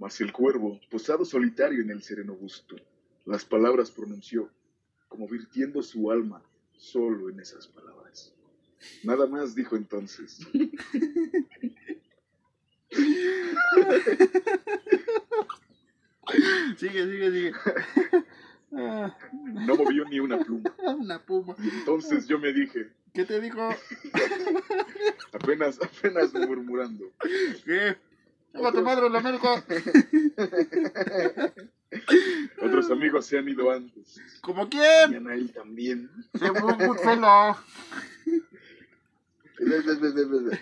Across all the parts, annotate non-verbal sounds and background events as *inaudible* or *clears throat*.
Mas el cuervo, posado solitario en el sereno busto, las palabras pronunció, como virtiendo su alma solo en esas palabras. Nada más dijo entonces. sigue, sigue, sigue. No movió ni una pluma. Una puma. Entonces yo me dije, ¿Qué te dijo? *laughs* apenas, apenas murmurando. ¿Qué? ¡Lleva tu madre en la América! *laughs* Otros amigos se han ido antes. ¿Como quién? Mañana él también. Se fue un ve.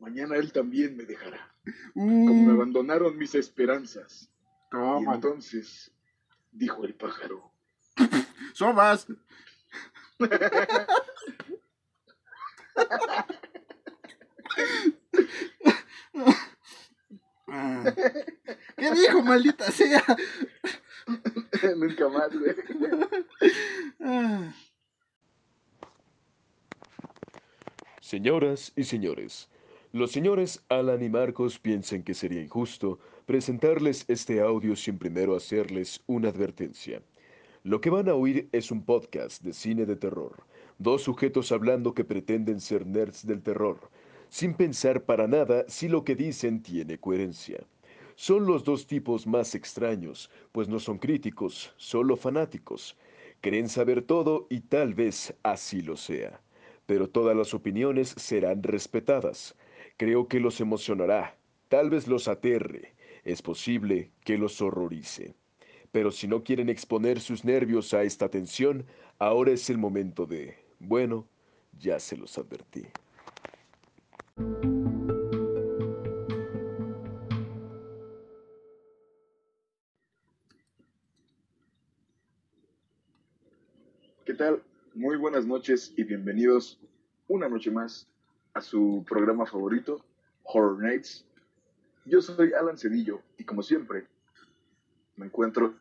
Mañana él también me dejará. Como me Uh, abandonaron mis esperanzas. Y toma. entonces dijo el pájaro. *laughs* Somas. *laughs* Ah. ¿Qué dijo, maldita sea? *laughs* Nunca más, güey. Ah. Señoras y señores, los señores Alan y Marcos piensan que sería injusto presentarles este audio sin primero hacerles una advertencia. Lo que van a oír es un podcast de cine de terror, dos sujetos hablando que pretenden ser nerds del terror, sin pensar para nada si lo que dicen tiene coherencia. Son los dos tipos más extraños, pues no son críticos, solo fanáticos. Creen saber todo y tal vez así lo sea pero todas las opiniones serán respetadas. Creo que los emocionará, tal vez los aterre, es posible que los horrorice. Pero si no quieren exponer sus nervios a esta tensión, ahora es el momento de... Bueno, ya se los advertí. ¿Qué tal? Muy buenas noches y bienvenidos una noche más a su programa favorito, Horror Nights. Yo soy Alan Cedillo y como siempre me encuentro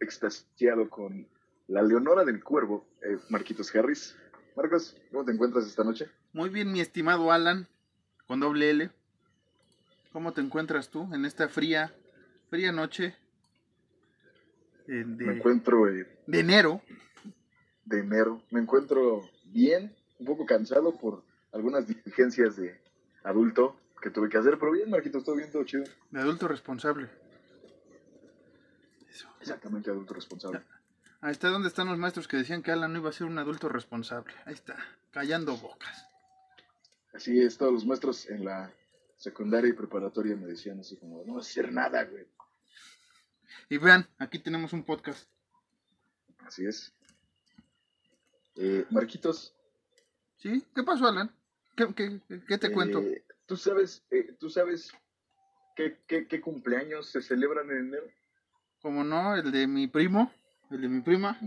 extasiado con la Leonora del Cuervo, eh, Marquitos Harris. Marcos, ¿cómo te encuentras esta noche? Muy bien, mi estimado Alan, con doble L. ¿Cómo te encuentras tú en esta fría, fría noche Me encuentro eh, de enero? de enero. Me encuentro bien, un poco cansado por algunas *laughs* diligencias de adulto que tuve que hacer, pero bien, Marquitos, todo bien, todo chido. De adulto responsable. Eso. Exactamente, adulto responsable. Ahí está donde están los maestros que decían que Alan no iba a ser un adulto responsable. Ahí está, callando bocas. Así es, todos los maestros en la secundaria y preparatoria me decían así como, no vas a hacer nada, güey. Y vean, aquí tenemos un podcast. Así es. Eh, Marquitos, ¿Sí? ¿Qué pasó, Alan? ¿Qué, qué- qué te eh, cuento? ¿Tú sabes, eh, ¿tú sabes qué, qué, qué cumpleaños se celebran en enero? Como no, el de mi primo, el de mi prima.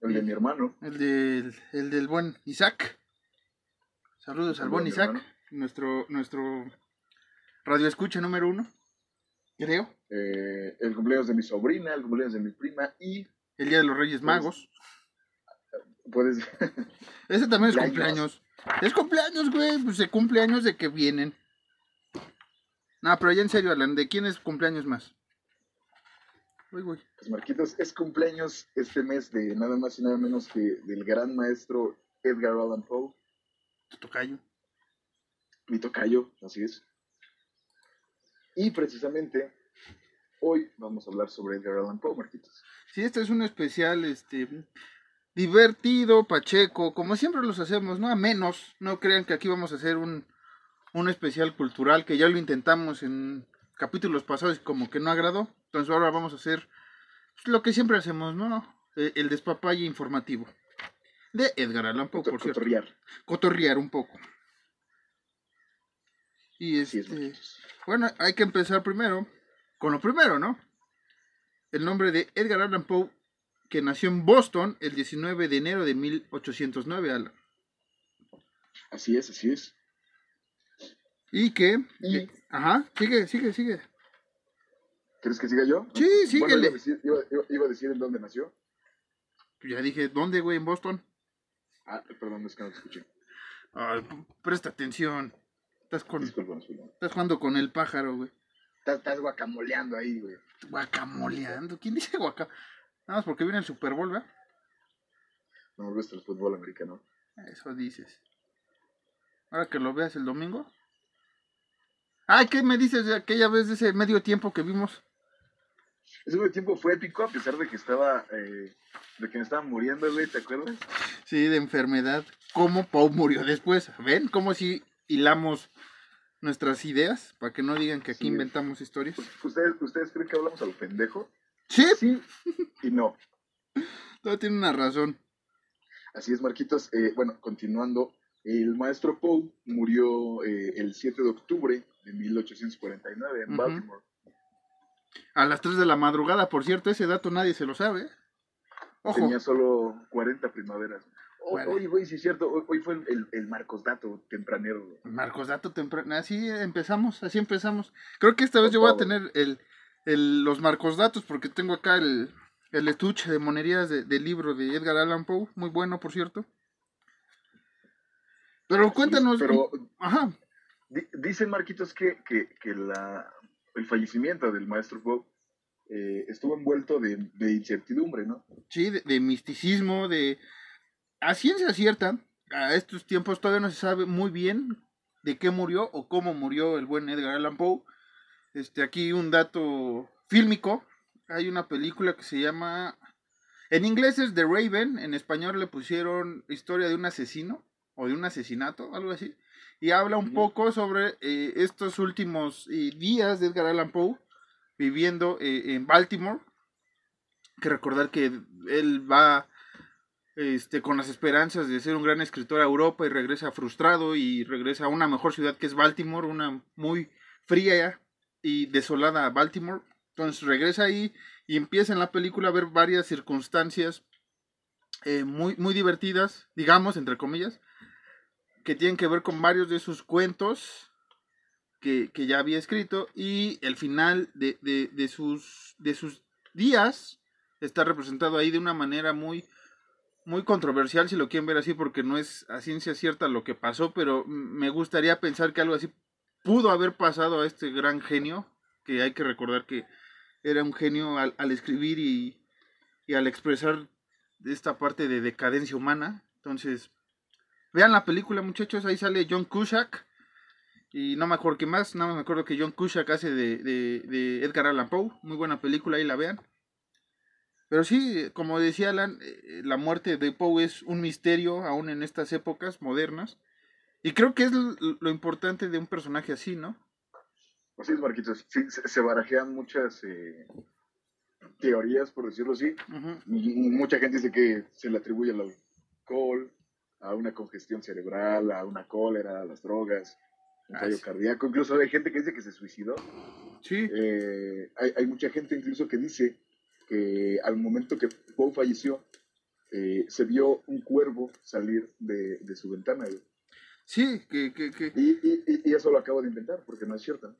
El de mi hermano. el del, el del buen Isaac. Saludos al mi Isaac, hermano. nuestro, nuestro radio escucha número uno, creo. eh, el cumpleaños de mi sobrina, el cumpleaños de mi prima y El Día de los Reyes Magos. puedes... *laughs* Ese también es Cumpleaños. Es cumpleaños, güey. Pues de cumpleaños de que vienen. No, pero ya en serio, Alan, ¿de quién es cumpleaños más? Uy, güey. Pues Marquitos, es cumpleaños este mes de nada más y nada menos que del gran maestro Edgar Allan Poe, Tu tocayo. mi tocayo, así es. Y precisamente hoy vamos a hablar sobre Edgar Allan Poe, Marquitos. Sí, este es un especial, este, divertido, pacheco, como siempre los hacemos, ¿no? A menos, no crean que aquí vamos a hacer un, un especial cultural, que ya lo intentamos en capítulos pasados y como que no agradó. Entonces ahora vamos a hacer lo que siempre hacemos, ¿no? Eh, el despapalle informativo. De Edgar Allan Poe, Cotor- por cierto. cotorrear. Cotorrear un poco. Y es, este, Marquitos. bueno, hay que empezar primero con lo primero, ¿no? El nombre de Edgar Allan Poe, que nació en Boston el 19 de enero de 1809, Alan. Así es, así es. Y que... Y- eh, ajá, sigue, sigue, sigue. ¿Quieres que siga yo? Sí, Bueno, síguele. iba, a decir, iba- iba- iba a decir en dónde nació. Ya dije, ¿dónde, güey? En Boston. Ah, perdón, es que no te escuché. Ay, presta atención. Estás, con, estás jugando con el pájaro, güey. Estás, estás guacamoleando ahí, güey. Guacamoleando. ¿Quién dice guaca? Nada más porque viene el Super Bowl, ¿verdad? No gusta el fútbol americano. Eso dices. Ahora que lo veas el domingo. Ay, ¿qué me dices de aquella vez de ese medio tiempo que vimos? Ese medio tiempo fue épico a pesar de que estaba, eh, de que me estaba muriendo, güey, ¿te acuerdas? Sí, de enfermedad. ¿Cómo Pau murió después? ¿Ven? ¿Cómo si hilamos nuestras ideas? Para que no digan que aquí Sí. inventamos historias. ¿Ustedes, ¿Ustedes creen que hablamos a lo pendejo? Sí, Sí y no. todo tiene una razón. Así es, Marquitos. Eh, bueno, continuando, el maestro Poe murió eh, el 7 de octubre de 1849 en Ujú. Baltimore. A las 3 de la madrugada, por cierto, ese dato nadie se lo sabe. Ojo. Tenía solo 40 primaveras. Oh, Bueno. Güey, sí es cierto. Hoy, hoy fue el, el, Marcos Dato tempranero. güey. Marcos Dato temprano. Así empezamos, así empezamos. Creo que esta vez yo voy a tener el, el- los Marcos Datos porque tengo acá el, el estuche de monerías de- del libro de Edgar Allan Poe. Muy bueno, por cierto. Pero cuéntanos. Pero Ajá. di- dicen, Marquitos, que, que, que la, el fallecimiento del maestro Poe eh, estuvo envuelto de, incertidumbre, ¿no? Sí, de, de misticismo, de... A ciencia cierta, a estos tiempos todavía no se sabe muy bien de qué murió o cómo murió el buen Edgar Allan Poe. Este, aquí un dato fílmico. Hay una película que se llama... En inglés es The Raven, en español le pusieron Historia de un asesino o de un asesinato, algo así. Y habla un poco sobre eh, estos últimos eh, días de Edgar Allan Poe viviendo eh, en Baltimore. Que recordar que él va este, con las esperanzas de ser un gran escritor a Europa y regresa frustrado y regresa a una mejor ciudad que es Baltimore, una muy fría y desolada Baltimore. Entonces regresa ahí y empieza en la película a ver varias circunstancias muy, muy divertidas, digamos, entre comillas, que tienen que ver con varios de sus cuentos que, que ya había escrito y el final de, de, de sus, de sus días está representado ahí de una manera muy, muy controversial, si lo quieren ver así, porque no es a ciencia cierta lo que pasó, pero me gustaría pensar que algo así pudo haber pasado a este gran genio, que hay que recordar que era un genio al, al escribir y, y al expresar esta parte de decadencia humana. Entonces, vean la película, muchachos, ahí sale John Cusack. Y no me acuerdo qué más, no me acuerdo que John Cusack hace de, de, de Edgar Allan Poe. Muy buena película, ahí la vean. Pero sí, como decía Alan, eh, la muerte de Poe es un misterio aún en estas épocas modernas. Y creo que es lo importante de un personaje así, ¿no? Así es, Marquitos. Sí, se, barajean muchas eh, teorías, por decirlo así. Mucha gente dice que se le atribuye al alcohol, a una congestión cerebral, a una cólera, a las drogas, un fallo cardíaco. Incluso hay gente que dice que se suicidó. Sí, Eh, hay, hay mucha gente incluso que dice que al momento que Poe falleció, eh, se vio un cuervo salir de, de su ventana. güey. Sí, que... que, que... Y, y- y- y eso lo acabo de inventar, porque no es cierto.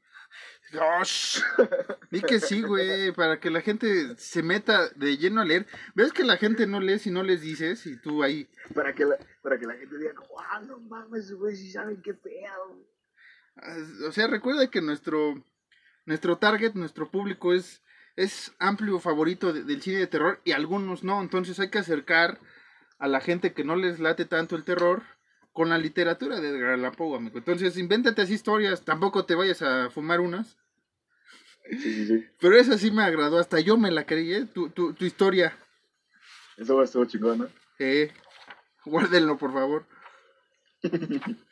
¡Oh, sh! *laughs* Di que sí, güey, para que la gente se meta de lleno a leer. ¿Ves que la gente no lee si no les dices? Y tú ahí... Para que la, para que la gente diga, ¡ah, no mames, güey, si saben qué pedo! Ah, O sea, recuerda que nuestro, nuestro target, nuestro público es, es amplio favorito de- del cine de terror y algunos no. Entonces hay que acercar a la gente que no les late tanto el terror con la literatura de Edgar Allan Poe, amigo. Entonces invéntate así historias, tampoco te vayas a fumar unas. Sí, sí, sí. Pero esa sí me agradó, hasta yo me la creí, ¿eh? Tu, tu, tu historia. Eso va a estar chingón, ¿no? Eh, guárdenlo, por favor. *laughs*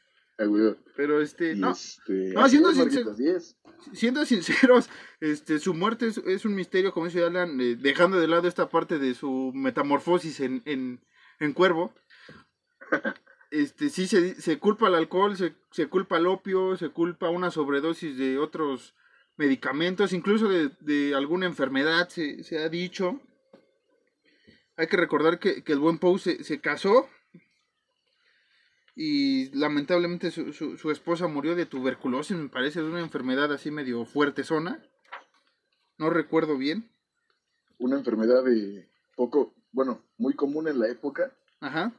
Pero este, no, este, no, siendo es. siendo sinceros, este, su muerte es, es un misterio, como dice Alan, eh, dejando de lado esta parte de su metamorfosis en, en, en cuervo. *laughs* Este, sí se, se culpa al alcohol, se, se culpa al opio, se culpa una sobredosis de otros medicamentos, incluso de, de alguna enfermedad, se, se ha dicho. Hay que recordar que, que el buen Poe se, se casó y lamentablemente su, su, su esposa murió de tuberculosis, me parece, de una enfermedad así medio fuerte zona. No recuerdo bien. Una enfermedad de poco, bueno, muy común en la época Ajá.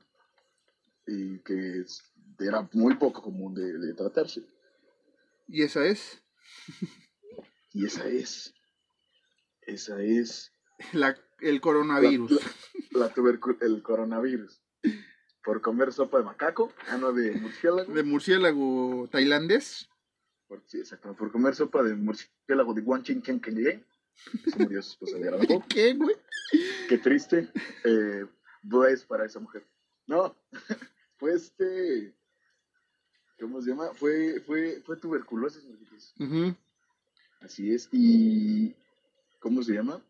Y que era muy poco común de, de tratarse. ¿Y esa es? *laughs* Y esa es. Esa es. La, el coronavirus. La, la el coronavirus. Por comer sopa de macaco, ah, no, de murciélago. De murciélago tailandés. Por, sí, exacto. Por comer sopa de murciélago de Guanchin Ken Se murió su esposa de Gran *laughs* Po. ¿Qué, güey? Qué triste. Eh, pues para esa mujer. No, *laughs* fue este. ¿Cómo se llama? Fue, fue, fue tuberculosis. Ujú. Así es. Y. ¿Cómo se llama?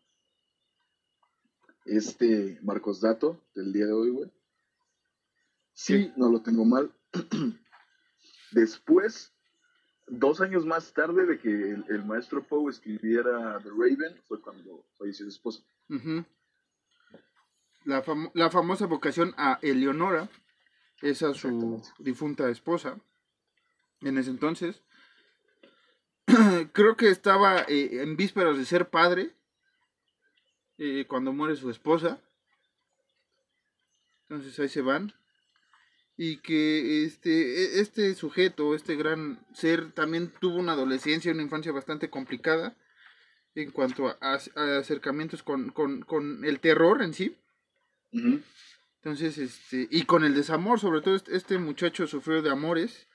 Este Marcos Dato del día de hoy, güey. Sí, no lo tengo mal. *clears throat* Después, dos años más tarde de que el, el maestro Poe escribiera The Raven, fue cuando falleció su esposa. La, famo- la famosa vocación a Eleonora, esa su Exactamente. difunta esposa, en ese entonces. *clears throat* Creo que estaba eh, en vísperas de ser padre eh, cuando muere su esposa. Entonces ahí se van. Y que este, e- este sujeto, este gran ser, también tuvo una adolescencia, una infancia bastante complicada en cuanto a, a acercamientos con, con, con el terror en sí. Ujú. Entonces, este, y con el desamor, sobre todo este, este muchacho sufrió de amores.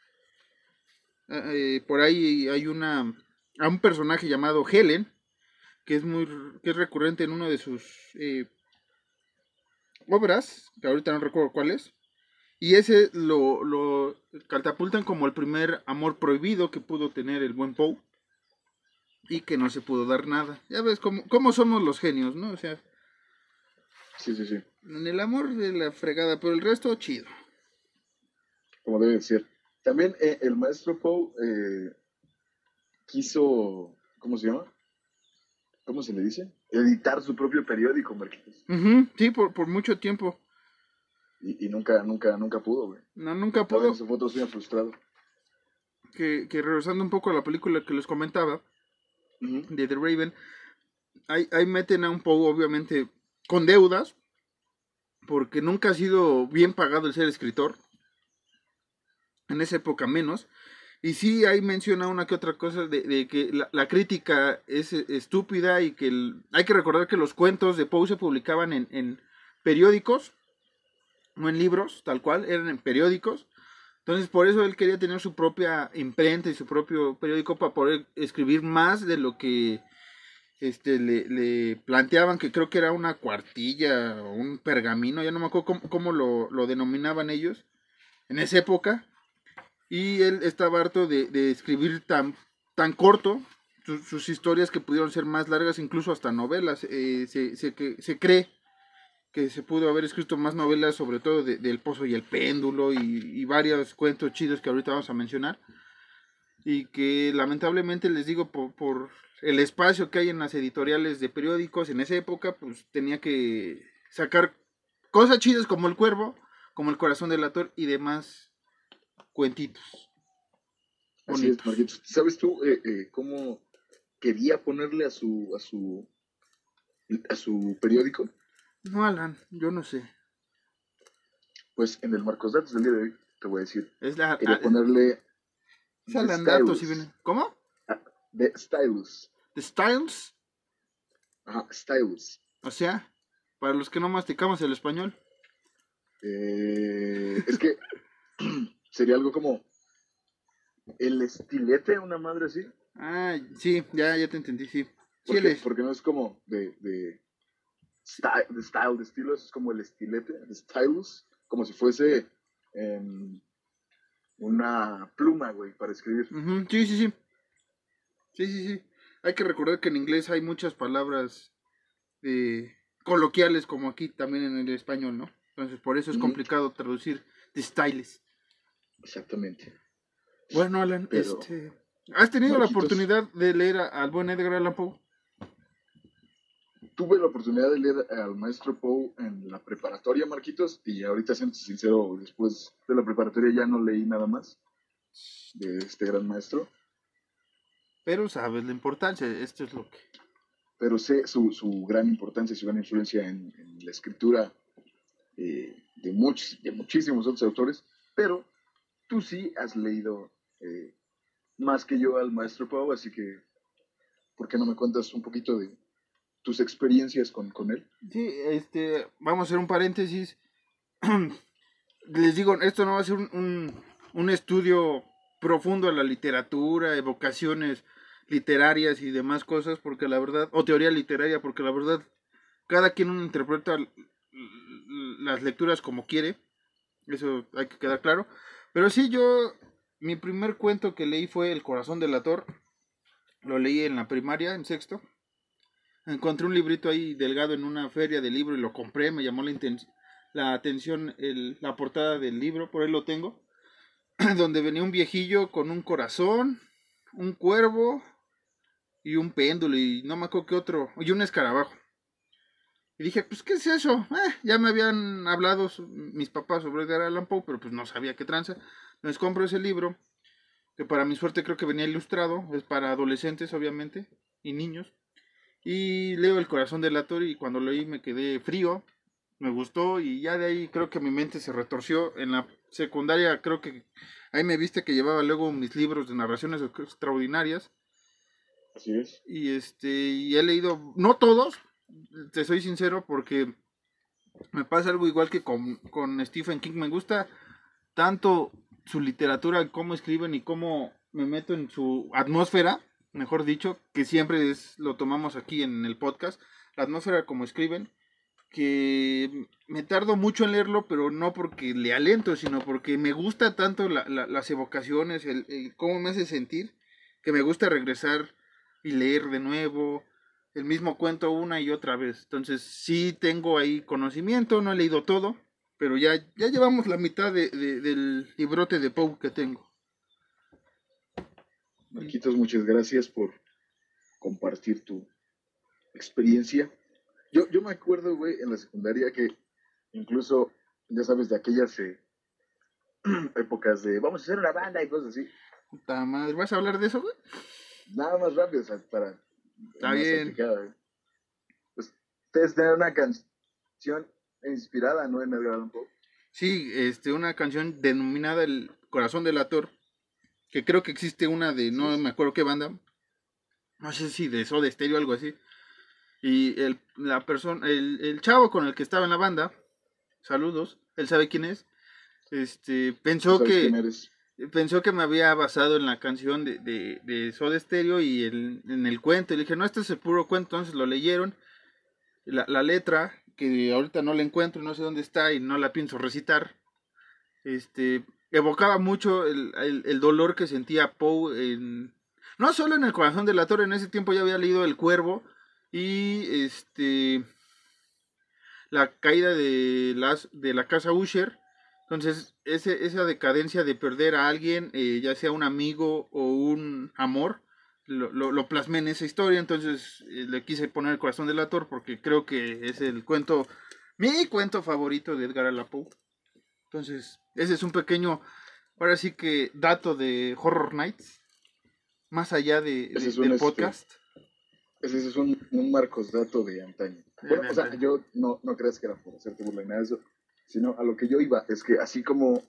Eh, por ahí hay una, a un personaje llamado Helen, que es muy, que es recurrente en una de sus eh, obras, que ahorita no recuerdo cuál es. Y ese lo, lo catapultan como el primer amor prohibido que pudo tener el buen Poe. Y que no se pudo dar nada. Ya ves cómo, cómo somos los genios, ¿no? O sea, Sí, sí, sí. En el amor de la fregada, pero el resto chido. Como debe ser. También eh, el maestro Poe eh, quiso. ¿Cómo se llama? ¿Cómo se le dice? Editar su propio periódico, Marquitos. Sí, por, por mucho tiempo. Y, y nunca, nunca, nunca pudo, güey. No, nunca pudo. su foto suya frustrado. Que, que regresando un poco a la película que les comentaba, de The Raven, ahí, ahí meten a un Poe, obviamente, con deudas, porque nunca ha sido bien pagado el ser escritor. En esa época menos. Y sí, ahí menciona una que otra cosa de, que la, crítica es estúpida y que hay que recordar que los cuentos de Poe se publicaban en periódicos, no en libros, tal cual, eran en periódicos. Entonces, por eso él quería tener su propia imprenta y su propio periódico para poder escribir más de lo que este, le, le planteaban, que creo que era una cuartilla o un pergamino, ya no me acuerdo cómo, cómo lo, lo denominaban ellos en esa época. Y él estaba harto de, de escribir tan, tan corto sus, historias que pudieron ser más largas, incluso hasta novelas. Eh, se, se, que, se cree que se pudo haber escrito más novelas, sobre todo de- del Pozo y el Péndulo y, y varios cuentos chidos que ahorita vamos a mencionar. Y que lamentablemente les digo, por, por el espacio que hay en las editoriales de periódicos en esa época, pues tenía que sacar cosas chidas como El Cuervo, como El Corazón del Ator y demás cuentitos. Así es. Marquitos. ¿Sabes tú eh, eh, cómo quería ponerle a su, a su, a su periódico? No, Alan, yo no sé. Pues en el Marcos Datos del día de hoy, te voy a decir, Es la... quería ah, ponerle es Alan Datos, si viene. ¿Cómo? The Stylus. The Styles. Ajá, Stylus. O sea, para los que no masticamos el español. Eh, es que *clears throat* sería algo como el estilete, una madre así. Ah, sí, ya, ya te entendí, sí. Sí, Porque, no es como de, de, style, de style, de estilo, es como el estilete, de stylus, como si fuese em, una pluma, güey, para escribir. Ujú, Sí, sí, sí. Sí, sí, sí. Hay que recordar que en inglés hay muchas palabras eh, coloquiales como aquí también en el español, ¿no? Entonces por eso es complicado traducir de styles. Exactamente. Bueno, Alan, Pero- este, ¿has tenido la oportunidad de leer a- al buen Edgar Allan Poe? Tuve la oportunidad de leer al maestro Poe en la preparatoria, Marquitos, y ahorita, siendo sincero, después de la preparatoria ya no leí nada más de este gran maestro, Pero sabes la importancia, esto es lo que... pero sé su, su gran importancia y su gran influencia en, en la escritura eh, de, muchos, de muchísimos otros autores, pero tú sí has leído eh, más que yo al maestro Pau, así que, ¿por qué no me cuentas un poquito de tus experiencias con, con él? Sí, este, vamos a hacer un paréntesis. *clears throat* Les digo, esto no va a ser un, un, un estudio profundo a la literatura, evocaciones literarias y demás cosas, porque la verdad, o teoría literaria, porque la verdad, cada quien interpreta las lecturas como quiere, eso hay que quedar claro. Pero sí, yo, mi primer cuento que leí fue El corazón del ator, lo leí en la primaria, en sexto. Encontré un librito ahí delgado en una feria de libro y lo compré, me llamó la, la atención el, la portada del libro, por ahí lo tengo, *clears throat* donde venía un viejillo con un corazón, un cuervo y un péndulo y no me acuerdo qué otro, y un escarabajo. Y dije, pues, ¿qué es eso? Eh, ya me habían hablado mis papás sobre Edgar Allan Poe, pero pues no sabía qué tranza. Entonces compro ese libro, que para mi suerte creo que venía ilustrado, es para adolescentes obviamente, y niños. Y leo El corazón del ator y cuando lo leí me quedé frío, me gustó y ya de ahí creo que mi mente se retorció. En la secundaria creo que ahí me viste que llevaba luego mis libros de narraciones extraordinarias. Así es. Y este, y he leído, no todos, te soy sincero, porque me pasa algo igual que con, con Stephen King. Me gusta tanto su literatura, cómo escriben y cómo me meto en su atmósfera, mejor dicho, que siempre es, lo tomamos aquí en el podcast, la atmósfera como escriben, que me tardo mucho en leerlo, pero no porque le alento, sino porque me gusta tanto la, las evocaciones, el, el, cómo me hace sentir, que me gusta regresar y leer de nuevo, el mismo cuento una y otra vez. Entonces sí tengo ahí conocimiento, no he leído todo, pero ya, ya llevamos la mitad de, del librote de Poe que tengo. Marquitos, muchas gracias por compartir tu experiencia. Yo, yo me acuerdo, güey, en la secundaria que incluso, ya sabes, de aquellas eh, *clears throat* épocas de vamos a hacer una banda y cosas así. Puta madre, ¿vas a hablar de eso, güey? Nada más rápido, o sea, para Está bien. Pues, ustedes tienen una canción inspirada, ¿no? En Edgar Allan Poe. Sí, este, una canción denominada El Corazón del Ator, que creo que existe una de, no me acuerdo qué banda, no sé si de Soda Stereo o algo así. Y el, la persona, el, el chavo con el que estaba en la banda, saludos, él sabe quién es, este, pensó que pensó que me había basado en la canción de, de, de Soda Stereo y el, en el cuento. Y le dije, no, este es el puro cuento. Entonces lo leyeron. La, la letra, que ahorita no la encuentro, no sé dónde está y no la pienso recitar. Este, evocaba mucho el, el, el dolor que sentía Poe en... No solo en el corazón de la torre, en ese tiempo ya había leído El Cuervo y este la caída de las de la casa Usher entonces, ese, esa decadencia de perder a alguien, eh, ya sea un amigo o un amor, lo, lo, lo plasmé en esa historia. Entonces, eh, le quise poner el corazón del ator porque creo que es el cuento, mi cuento favorito de Edgar Allan Poe. Entonces, ese es un pequeño, ahora sí que, dato de Horror Nights, más allá de, del este, podcast. Ese es un, un Marcos dato de antaño. Bueno, o sea, yo no, no creas que era por hacerte burla ni nada de eso sino a lo que yo iba, es que así como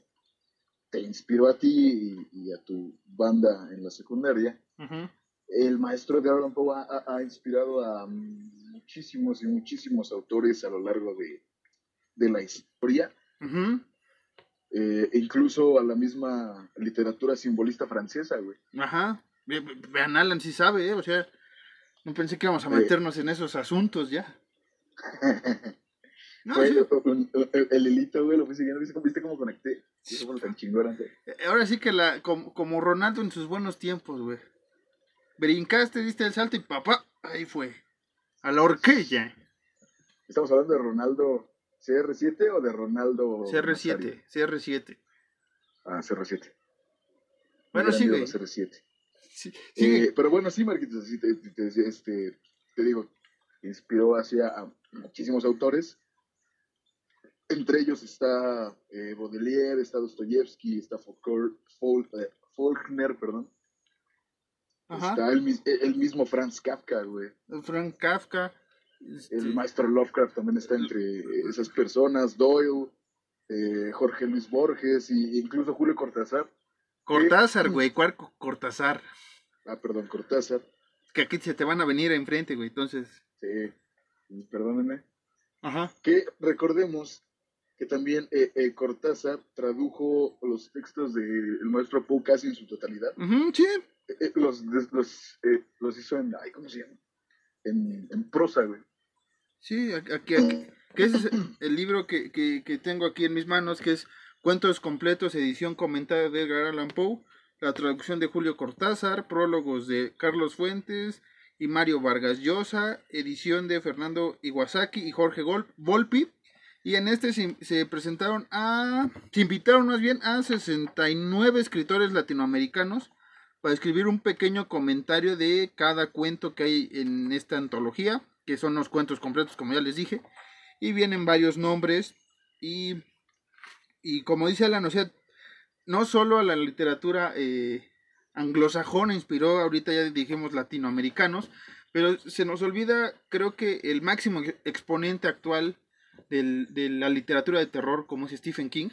te inspiró a ti y, y a tu banda en la secundaria, Uh -huh. el maestro de Allan Poe ha, ha, inspirado a muchísimos y muchísimos autores a lo largo de, de la historia, Uh -huh. eh, incluso a la misma literatura simbolista francesa, güey. Ajá. Ve- ve- Vean, Alan sí sabe, ¿eh? O sea, no pensé que íbamos a meternos en esos asuntos ya. *laughs* No, Güey, sí, un- un- el, el hilito, güey, lo fui siguiendo, ¿viste, cómo- conecté? Y Eso fue lo tan chingón ahora sí que la, como, como Ronaldo en sus buenos tiempos, güey. Brincaste, diste el salto y papá, ahí fue. A la horquilla. ¿Estamos hablando de Ronaldo CR7 o de Ronaldo CR7, Nazario? CR7. Ah, CR7. Bueno, sigue. ídolo CR7. Sí. Eh, pero bueno, sí, Marquitos, te, te- te- este, te digo, inspiró hacia a muchísimos autores. Entre ellos está eh, Baudelaire, está Dostoyevsky, está Faulkner, eh, Faulkner, perdón. Ajá. Está el, mis- el mismo Franz Kafka, güey. Frank Kafka. este, El maestro Lovecraft también está entre esas personas, Doyle, eh, Jorge Luis Borges e incluso Julio Cortázar. Cortázar, güey, ¿cuál co- Cortázar? Ah, perdón, Cortázar. Que aquí se te van a venir enfrente, güey, entonces. Sí, perdónenme. Ajá. Que recordemos que también eh, eh, Cortázar tradujo los textos del maestro Poe casi en su totalidad. Ujú, sí. Eh, eh, los, los, los hizo en, ay, ¿cómo se llama? En, en prosa, güey. Sí, aquí, aquí- que ese es el libro que, que, que tengo aquí en mis manos, que es Cuentos completos, edición comentada de Edgar Allan Poe, la traducción de Julio Cortázar, prólogos de Carlos Fuentes y Mario Vargas Llosa, edición de Fernando Iwasaki y Jorge Gol- Volpi. Y en este se, se presentaron a, se invitaron más bien a 69 escritores latinoamericanos para escribir un pequeño comentario de cada cuento que hay en esta antología, que son los cuentos completos, como ya les dije, y vienen varios nombres, y, y como dice Alan, o sea, no solo a la literatura eh, anglosajona inspiró, ahorita ya dijimos latinoamericanos, pero se nos olvida, creo que el máximo ex- exponente actual del- de la literatura de terror, como es Stephen King,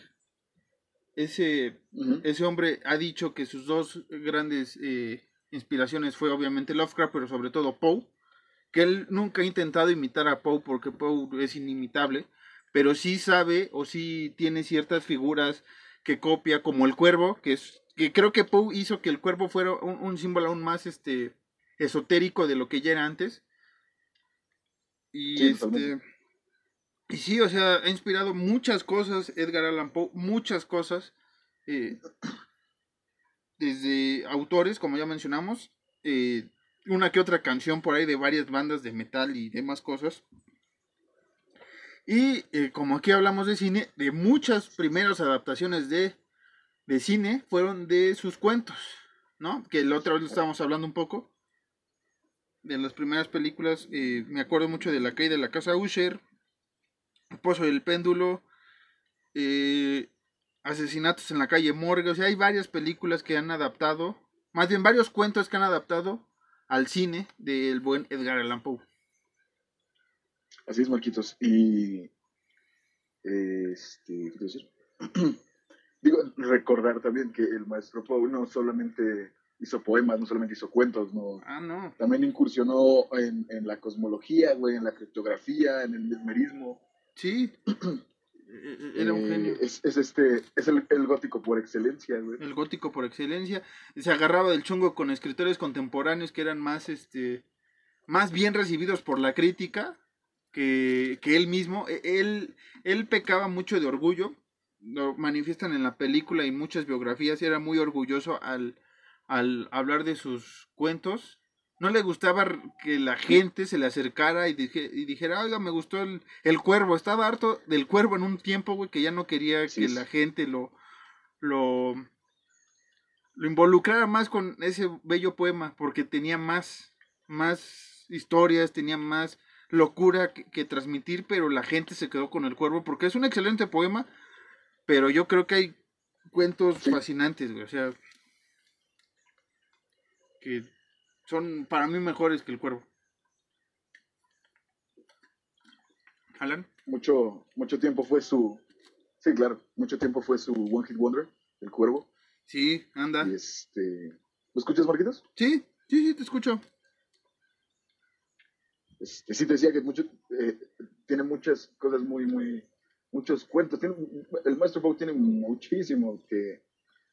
ese ese hombre ha dicho que sus dos grandes eh, inspiraciones fue obviamente Lovecraft, pero sobre todo Poe, que él nunca ha intentado imitar a Poe porque Poe es inimitable, pero sí sabe o sí tiene ciertas figuras que copia, como el cuervo, que es que creo que Poe hizo que el cuervo fuera un, un símbolo aún más este esotérico de lo que ya era antes. Y Sí, este. Y sí, o sea, ha inspirado muchas cosas Edgar Allan Poe, muchas cosas. eh, *clears throat* desde autores, como ya mencionamos, eh, una que otra canción por ahí de varias bandas de metal y demás cosas. Y eh, como aquí hablamos de cine, de muchas primeras adaptaciones de, de cine fueron de sus cuentos, ¿no? Que la otra vez estábamos hablando un poco. De las primeras películas, me acuerdo mucho de La caída de la casa Usher, Pozo del Péndulo, eh, Asesinatos en la calle Morgue, o sea, hay varias películas que han adaptado, más bien varios cuentos que han adaptado al cine del buen Edgar Allan Poe. Así es, Marquitos. Y. Este. ¿Qué decir? *clears throat* Digo, recordar también que el maestro Poe no solamente hizo poemas, no solamente hizo cuentos, no. Ah, no. También incursionó en, en la cosmología, güey, en la criptografía, en el mesmerismo. Sí. Eh, eh, Era un Eh, genio. Es, es este, es el, el gótico por excelencia, güey. El gótico por excelencia. Se agarraba del chungo con escritores contemporáneos que eran más, este, más bien recibidos por la crítica que, que él mismo. E- Él, él pecaba mucho de orgullo. Lo manifiestan en la película y muchas biografías. y Era muy orgulloso al, al hablar de sus cuentos. No le gustaba que la gente se le acercara y, dije- y dijera, oiga, me gustó el, el cuervo. Estaba harto del cuervo en un tiempo, güey, que ya no quería que la gente lo, lo, lo involucrara más con ese bello poema, porque tenía más, más historias, tenía más locura que, que transmitir, pero la gente se quedó con el cuervo, porque es un excelente poema, pero yo creo que hay cuentos Sí. fascinantes, güey, o sea, que son para mí mejores que el cuervo. Alan. Mucho, mucho tiempo fue su. Sí, claro, mucho tiempo fue su One Hit Wonder, el cuervo. Sí, anda. Y este. ¿Lo escuchas, Marquitos? Sí, sí, sí, te escucho. Este, sí, te decía que mucho, eh, tiene muchas cosas muy, muy. Muchos cuentos. Tiene, el maestro Poe tiene muchísimo que,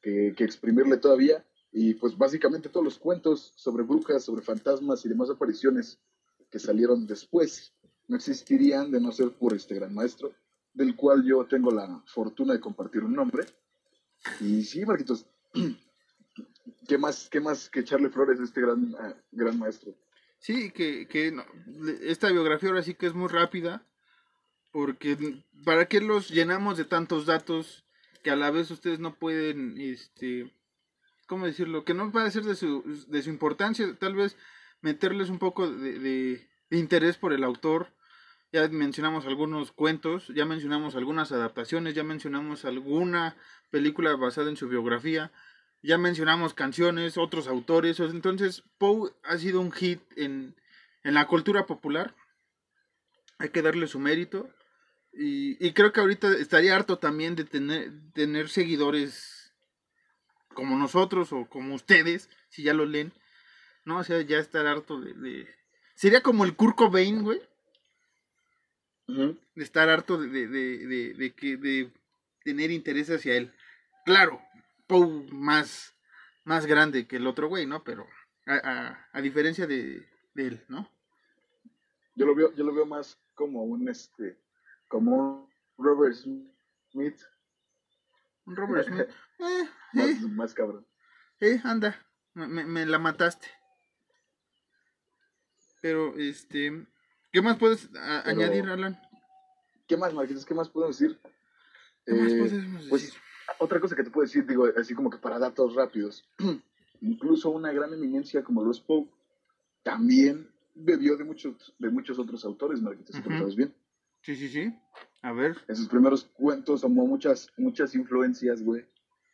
que, que exprimirle todavía. Y pues básicamente todos los cuentos sobre brujas, sobre fantasmas y demás apariciones que salieron después no existirían de no ser por este gran maestro, del cual yo tengo la fortuna de compartir un nombre. Y sí, Marquitos, *clears throat* ¿qué más, qué más que echarle flores a este gran, gran maestro? Sí, que, que esta biografía ahora sí que es muy rápida, porque ¿para qué los llenamos de tantos datos que a la vez ustedes no pueden, este, ¿cómo decirlo? Que no va a ser de su, de su importancia, tal vez meterles un poco de, interés por el autor. Ya mencionamos algunos cuentos, ya mencionamos algunas adaptaciones, ya mencionamos alguna película basada en su biografía. Ya mencionamos canciones, otros autores. Entonces, Poe ha sido un hit en, en la cultura popular. Hay que darle su mérito. Y, y creo que ahorita estaría harto también de tener, tener seguidores como nosotros o como ustedes, si ya lo leen, ¿no? O sea, ya estar harto de... de... Sería como el Kurt Cobain, güey, de estar harto de, de, de, de, que, de tener interés hacia él. Claro, Poe más, más grande que el otro güey, ¿no? Pero a, a, a diferencia de, de él, ¿no? Yo lo veo, yo lo veo más como un este, como un Robert Smith, Un Robert Smith. *laughs* Eh, más, eh, más cabrón. eh, anda, me, me- me la mataste. Pero, este, ¿qué más puedes a- Pero- añadir, Alan? ¿Qué más, Marquitos? ¿Qué más podemos decir? ¿Qué más Eh, podemos pues, decir? Otra cosa que te puedo decir, digo, así como que para datos rápidos, *clears throat* incluso una gran eminencia como los Poe también bebió de muchos, de muchos otros autores, Marquitos, si tú lo Ujú. sabes bien. Sí, sí, sí. A ver. En sus primeros cuentos tomó muchas, muchas influencias, güey,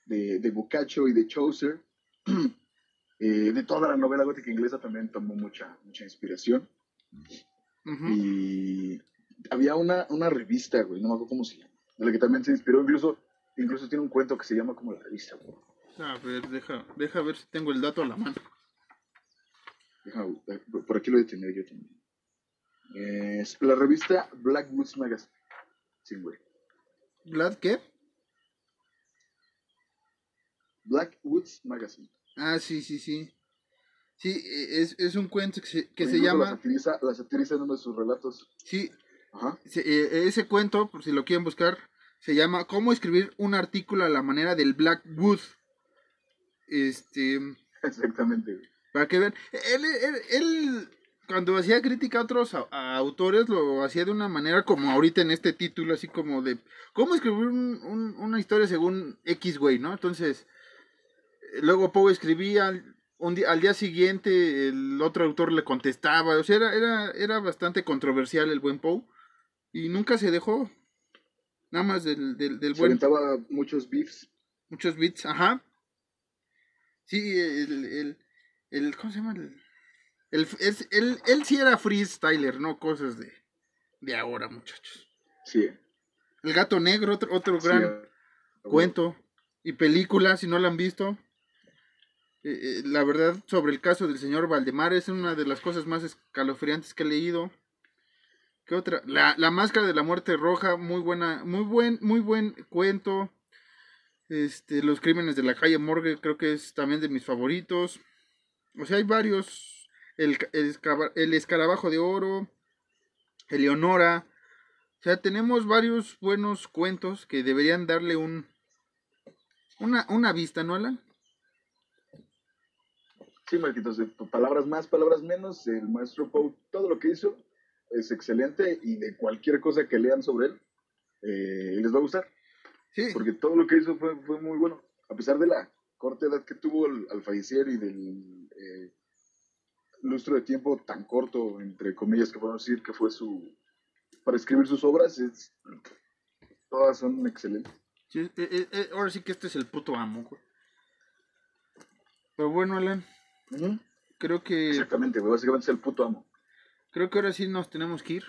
de, de Boccaccio y de Chaucer. *clears throat* Eh, de toda la novela gótica inglesa también tomó mucha, mucha inspiración. Y había una, una revista, güey, no me acuerdo cómo se llama, de la que también se inspiró. Incluso, incluso tiene un cuento que se llama como la revista, güey. A ver, deja, deja ver si tengo el dato a la mano. Déjame, eh, por aquí lo voy a tener yo también. Es la revista Blackwoods Magazine. Sí, güey. ¿Vlad qué? Blackwoods Magazine. Ah, sí, sí, sí. Sí, e- es, es un cuento que se, que se La llama... satiriza, la satiriza en uno de sus relatos. Sí, Ajá. se- eh, ese cuento, por si lo quieren buscar, se llama ¿Cómo escribir un artículo a la manera del Blackwood? Este, *laughs* Exactamente, güey. para que vean. Él, él, él, cuando hacía crítica a otros a- a autores, lo hacía de una manera como ahorita en este título, así como de ¿Cómo escribir un- un- una historia según X, güey, no? Entonces, eh, luego Poe escribía, un día, al día siguiente el otro autor le contestaba, o sea, era, era, era bastante controversial el buen Poe, y nunca se dejó, nada más del, del, del Se buen, aventaba muchos beefs. muchos bits, ajá. Sí, el, el, el ¿cómo se llama? El, el, es- él, él sí era freestyler, no cosas de, de ahora, muchachos. Sí. El gato negro, otro, otro gran cuento y película, si no la han visto. Eh, eh, la verdad, sobre el caso del señor Valdemar, es una de las cosas más escalofriantes que he leído. ¿Qué otra? La, la máscara de la muerte roja, muy buena, muy buen, muy buen cuento. Este, los crímenes de la calle Morgue, creo que es también de mis favoritos. O sea, hay varios. El, el, el escarabajo de oro, Eleonora. O sea, tenemos varios buenos cuentos que deberían darle un una, una vista, ¿no, Alan? Sí, Marquitos, de palabras más, palabras menos, el maestro Poe, todo lo que hizo es excelente y de cualquier cosa que lean sobre él, eh, les va a gustar, Sí. porque todo lo que hizo fue, fue muy bueno, a pesar de la corta edad que tuvo al, al fallecer y del eh, lustro de tiempo tan corto, entre comillas, que podemos decir que fue su, para escribir sus obras, es, todas son excelentes. Sí, eh, eh, eh, ahora sí que este es el puto amo, güey. Pero bueno, Alan, creo que Exactamente, güey, básicamente es el puto amo. creo que ahora sí nos tenemos que ir.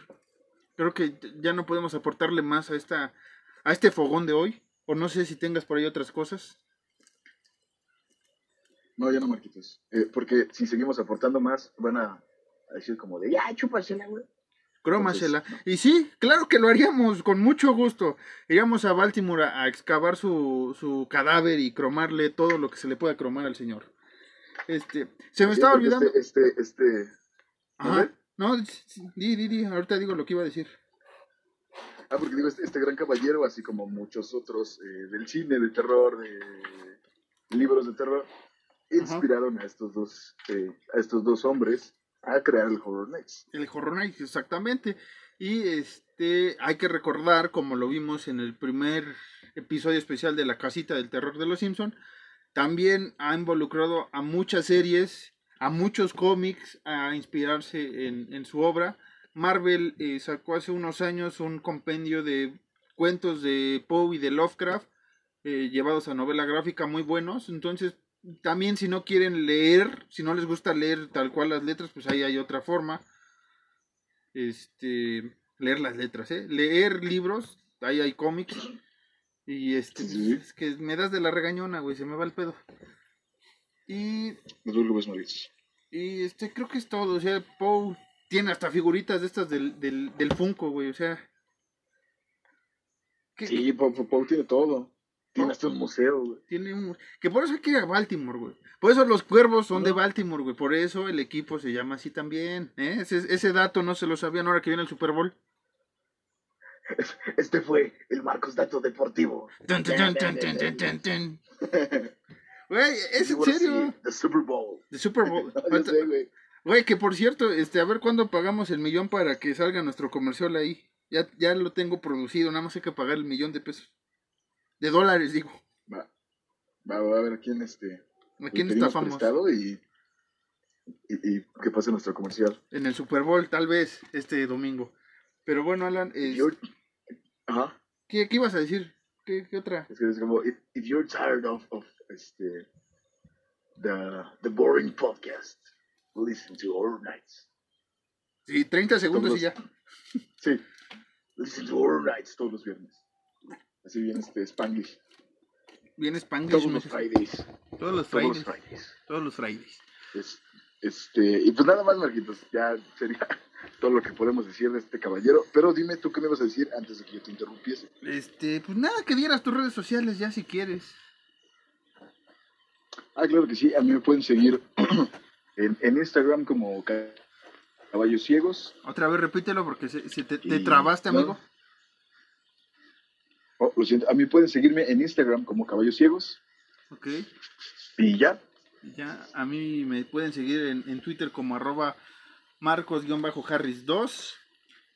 Creo que ya no podemos aportarle más a esta a este fogón de hoy. O no sé si tengas por ahí otras cosas. No, ya no, Marquitos. Eh, porque si seguimos aportando más, van a, a decir como de, ya, chúpasela, güey. Crómasela. Entonces, Y sí, claro que lo haríamos con mucho gusto. Iríamos a Baltimore a, a excavar su, su cadáver y cromarle todo lo que se le pueda cromar al señor. Este, se me Sí, estaba porque olvidando. Este, este, este... Ajá. No, di, di, di, ahorita digo lo que iba a decir. Ah, porque digo, este, este gran caballero, así como muchos otros eh, del cine, de terror, de libros de terror, inspiraron a estos dos, eh, a estos dos hombres a crear el Horror Nights. El Horror Nights, exactamente. Y este, hay que recordar, como lo vimos en el primer episodio especial de la casita del terror de los Simpson, también ha involucrado a muchas series, a muchos cómics, a inspirarse en, en su obra. Marvel eh, sacó hace unos años un compendio de cuentos de Poe y de Lovecraft, eh, llevados a novela gráfica muy buenos. Entonces, también si no quieren leer, si no les gusta leer tal cual las letras, pues ahí hay otra forma. Este, leer las letras, ¿eh? Leer libros, ahí hay cómics. Y este, Sí. es que me das de la regañona, güey, se me va el pedo. Y, y este, creo que es todo. O sea, Poe tiene hasta figuritas de estas del, del, del Funko, güey, o sea. que- Sí, Pau tiene todo. Tiene hasta un museo, güey. Tiene un... Que por eso hay que ir a Baltimore, güey. Por eso los cuervos son de. Baltimore, güey. Por eso el equipo se llama así también. ¿eh? Ese, ese dato no se lo sabían ahora que viene el Super Bowl. Este fue el Marcos Dato Deportivo. *laughs* Güey, ¿es en serio? The Super Bowl. De Super Bowl. *laughs* Yo sé, güey. Güey, que por cierto, este, a ver cuándo pagamos el millón para que salga nuestro comercial ahí. Ya, ya lo tengo producido, nada más hay que pagar el millón de pesos. De dólares, digo. Va. Va, va a ver a quién este. ¿A quién estafamos? Y, y, y que pase nuestro comercial. En el Super Bowl, tal vez, este domingo. Pero bueno, Alan, es- you're- Ajá. ¿qué, ¿qué ibas a decir? ¿Qué, qué otra? Es que es como, if, if you're tired of, of este, the, the boring podcast, listen to Horror Nights. Sí, 30 segundos y ya. *laughs* Sí, listen to Horror Nights todos los viernes. Así bien este Spanglish. Bien Spanglish. Todos los. Fridays. Todos los Todos los Fridays. Todos los Fridays. Es- este, y pues nada más, Marquitos, ya sería *laughs* todo lo que podemos decir de este caballero. Pero dime tú qué me vas a decir antes de que yo te interrumpiese. Este, pues nada, que dieras tus redes sociales ya si quieres. Ah, claro que sí, a mí me pueden seguir *clears throat* en, en Instagram como Ca- Caballos Ciegos. Otra vez repítelo porque se, se te, te trabaste, no. Oh, lo siento, a mí pueden seguirme en Instagram como Caballos Ciegos. Ok. Y ya, Ya, a mí me pueden seguir en, en Twitter como arroba marcos-harris2.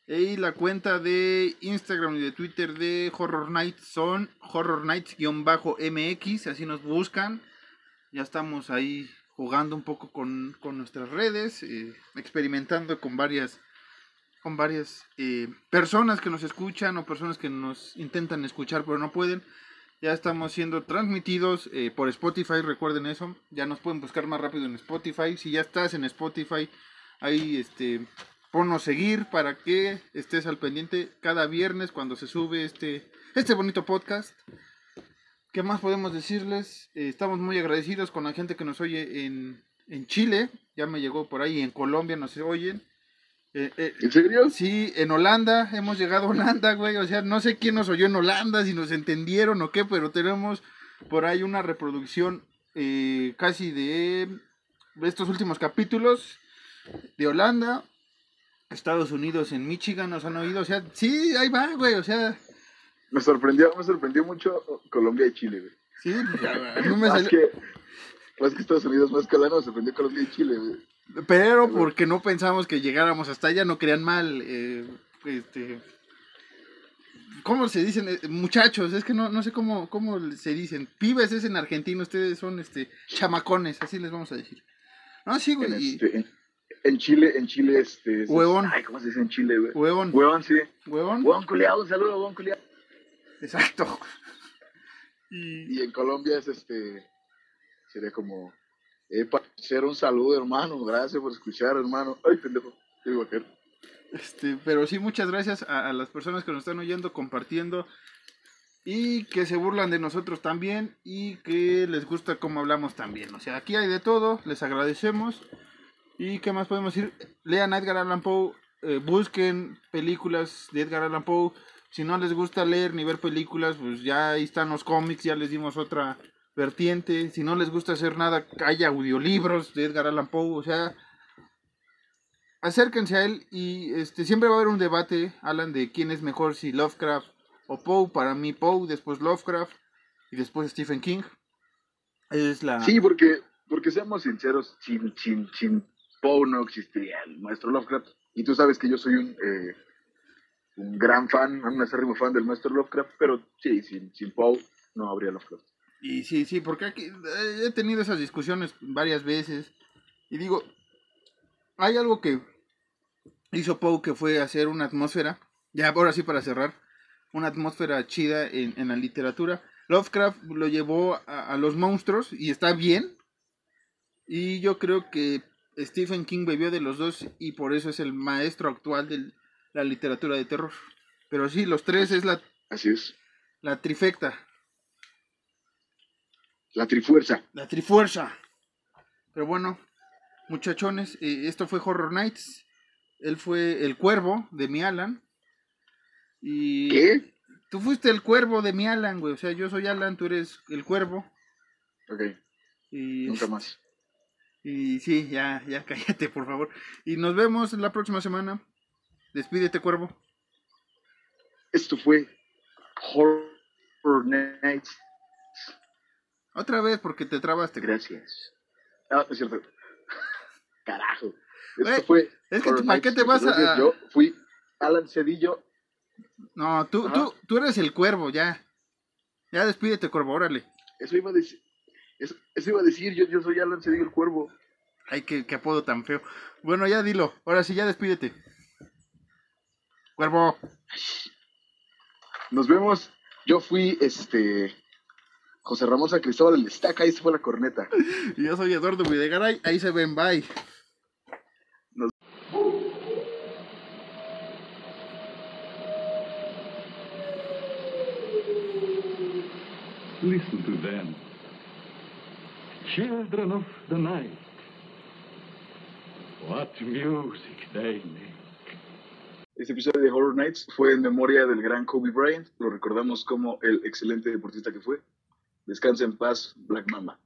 Y la cuenta de Instagram y de Twitter de Horror Nights son Horror Nights-mx, así nos buscan. Ya estamos ahí jugando un poco con, con nuestras redes, eh, experimentando con varias, con varias eh, personas que nos escuchan o personas que nos intentan escuchar pero no pueden. Ya estamos siendo transmitidos eh, por Spotify, recuerden eso. Ya nos pueden buscar más rápido en Spotify. Si ya estás en Spotify, ahí este ponnos seguir para que estés al pendiente cada viernes cuando se sube este, este bonito podcast. ¿Qué más podemos decirles? Eh, estamos muy agradecidos con la gente que nos oye en, en Chile. Ya me llegó por ahí, en Colombia nos oyen. Eh, eh, ¿en serio? Sí, en Holanda, hemos llegado a Holanda, güey. O sea, no sé quién nos oyó en Holanda, si nos entendieron o qué, pero tenemos por ahí una reproducción eh, casi de estos últimos capítulos de Holanda. Estados Unidos, en Michigan nos han oído. O sea, sí, ahí va, güey. O sea, Me sorprendió, me sorprendió mucho Colombia y Chile, güey. sí, pues, ya, a mí me Más salió- que, más que Estados Unidos, más que Holanda, me sorprendió Colombia y Chile, güey. Pero porque no pensamos que llegáramos hasta allá, no crean mal. eh, este, ¿Cómo se dicen? Eh, muchachos, es que no, no sé cómo, cómo se dicen. Pibes es en argentino, ustedes son este chamacones, así les vamos a decir. No, sí, güey. este, en, en Chile, en Chile, este... es- Huevón. Ay, ¿cómo se dice en Chile, güey? Huevón, Huevón, sí. huevón. Huevón culiado, un saludo, huevón culiado. Exacto. Y, Y en Colombia es este... Sería como... Eh, ser un saludo, hermano. Gracias por escuchar, hermano. Ay, pendejo. Soy vaquero. Este, pero sí, muchas gracias a, a las personas que nos están oyendo, compartiendo y que se burlan de nosotros también y que les gusta cómo hablamos también. O sea, aquí hay de todo, les agradecemos. ¿Y qué más podemos decir? Lean a Edgar Allan Poe, eh, busquen películas de Edgar Allan Poe. Si no les gusta leer ni ver películas, pues ya ahí están los cómics, ya les dimos otra vertiente. Si no les gusta hacer nada, hay audiolibros de Edgar Allan Poe. O sea, acérquense a él y este siempre va a haber un debate, Alan, de quién es mejor, si Lovecraft o Poe. Para mí Poe, después Lovecraft y después Stephen King. Es la... Sí, porque, porque seamos sinceros, sin, sin, sin Poe no existiría el maestro Lovecraft. Y tú sabes que yo soy un, eh, un gran fan, un acérrimo fan del maestro Lovecraft, pero sí, sin, sin Poe no habría Lovecraft. Y sí, sí, porque aquí eh, he tenido esas discusiones varias veces. Y digo, hay algo que hizo Poe que fue hacer una atmósfera, ya ahora sí para cerrar, una atmósfera chida en, en la literatura. Lovecraft lo llevó a, a los monstruos y está bien. Y yo creo que Stephen King bebió de los dos y por eso es el maestro actual de la literatura de terror. Pero sí, los tres es la Así es. la trifecta, La trifuerza. la trifuerza. Pero bueno, muchachones, eh, esto fue Horror Nights. Él fue el cuervo de mi Alan. Y ¿Qué? tú fuiste el cuervo de mi Alan, güey. O sea, yo soy Alan, tú eres el cuervo. Ok, Y, nunca más. y sí, ya, ya *laughs* cállate, por favor. Y nos vemos la próxima semana. Despídete, cuervo. Esto fue Horror Nights. Otra vez porque te trabaste. Gracias. Ah, es cierto. *laughs* Carajo. Esto Güey, fue. es que ¿para qué te vas a-. Yo fui Alan Cedillo. No, tú, Ajá. tú, tú eres el cuervo, ya. Ya despídete, cuervo, órale. Eso iba a decir. Eso, eso iba a decir. Yo, yo soy Alan Cedillo el Cuervo. Ay, qué, qué apodo tan feo. Bueno, ya dilo. Ahora sí, ya despídete. Cuervo. Nos vemos. Yo fui este. José Ramón San Cristóbal el Estaca. Ahí se fue la corneta. Y yo soy Eduardo Videgaray. Ahí se ven, bye. Listen to them. Children of the night. What music they make. Este episodio de Horror Nights fue en memoria del gran Kobe Bryant. Lo recordamos como el excelente deportista que fue. Descansa en paz, Black Mamba.